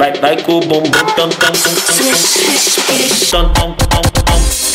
Vai, vai go, boom, boom, tam, tam, tam, tam, tam, tam, tam, tam, tam, tam, tam,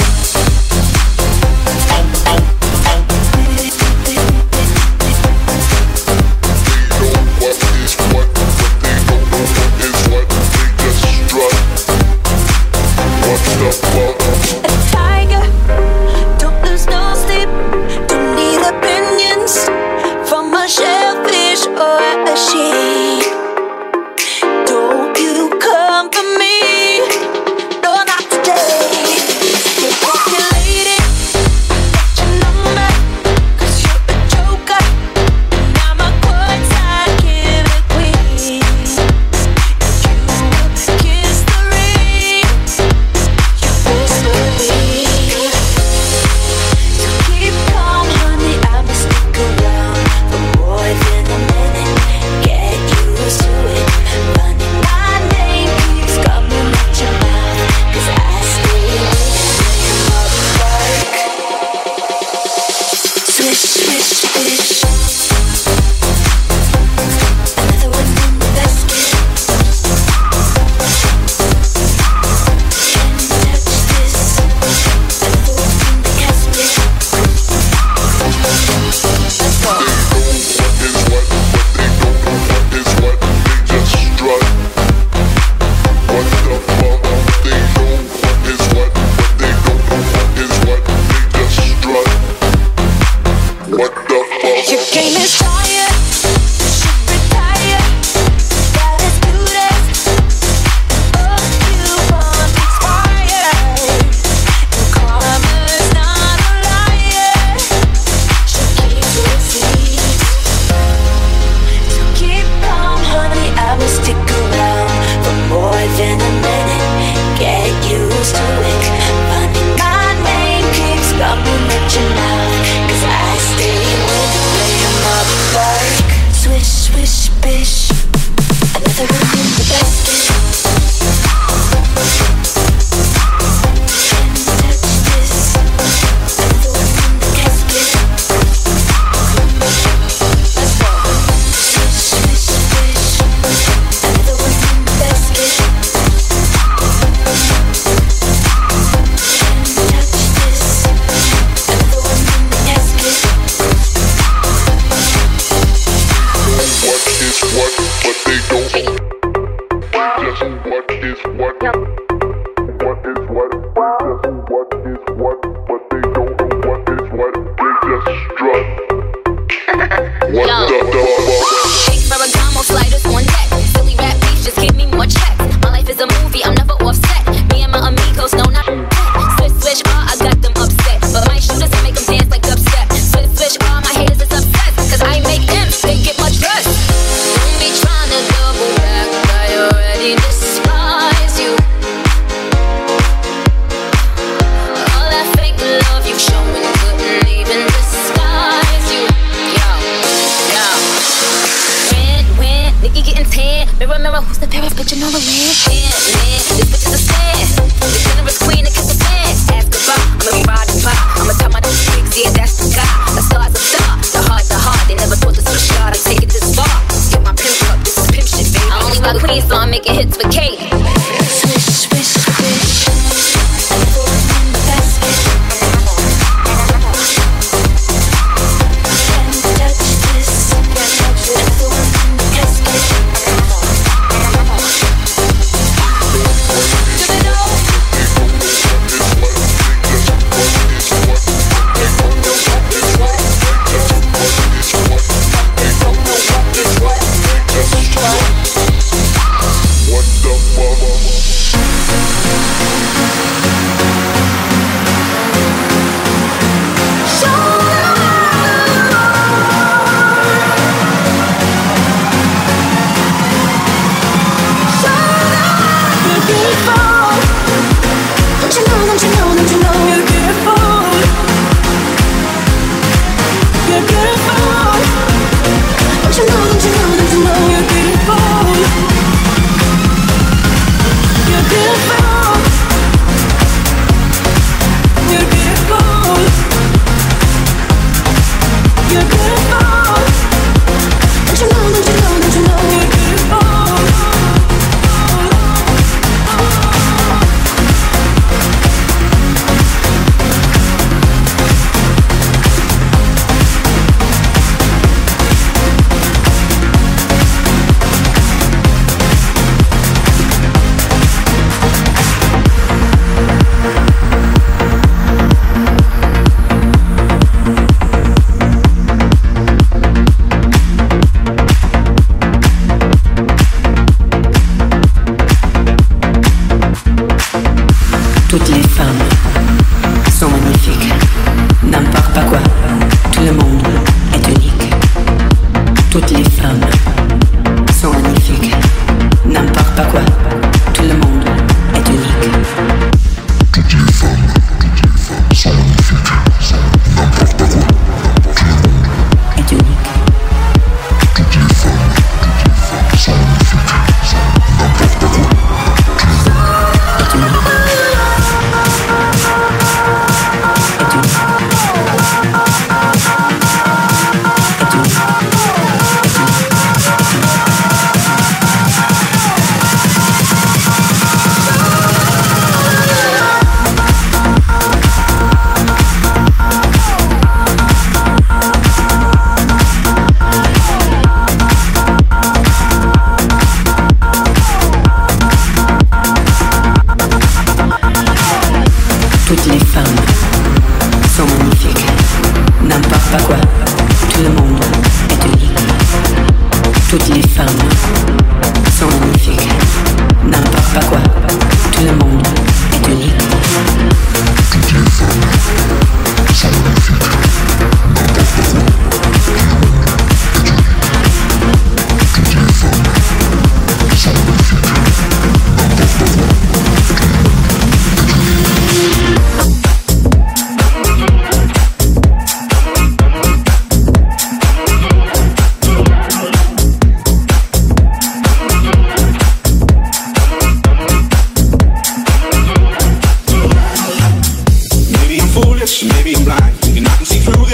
making hits with K.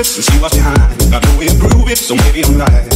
After all, I'm maybe I'm all,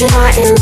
you're not in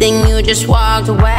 Then you just walked away.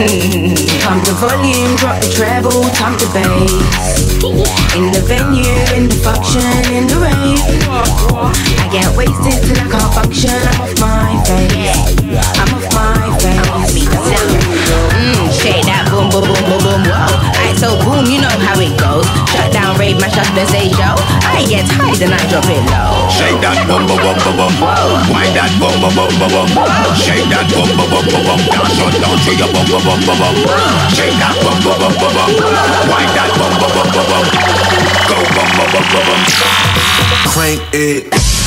Pump the volume, drop the treble, pump the bass. In the venue, in the function, in the rave. I get wasted till I can't function. I'm off my face. I'm off my face. I'm losing Mmm, shake that boom, boom, boom, boom, boom, whoa. I so boom, you know how it goes. Shut down, rave, mash up the stage, yo bum bum bum bum. Shake that bum bum bum bum bum. Dance on down to your bum bum bum bum bum. Shake that bum bum bum bum bum. Wind that bum bum bum bum bum. Go bum bum bum bum bum. Crank it.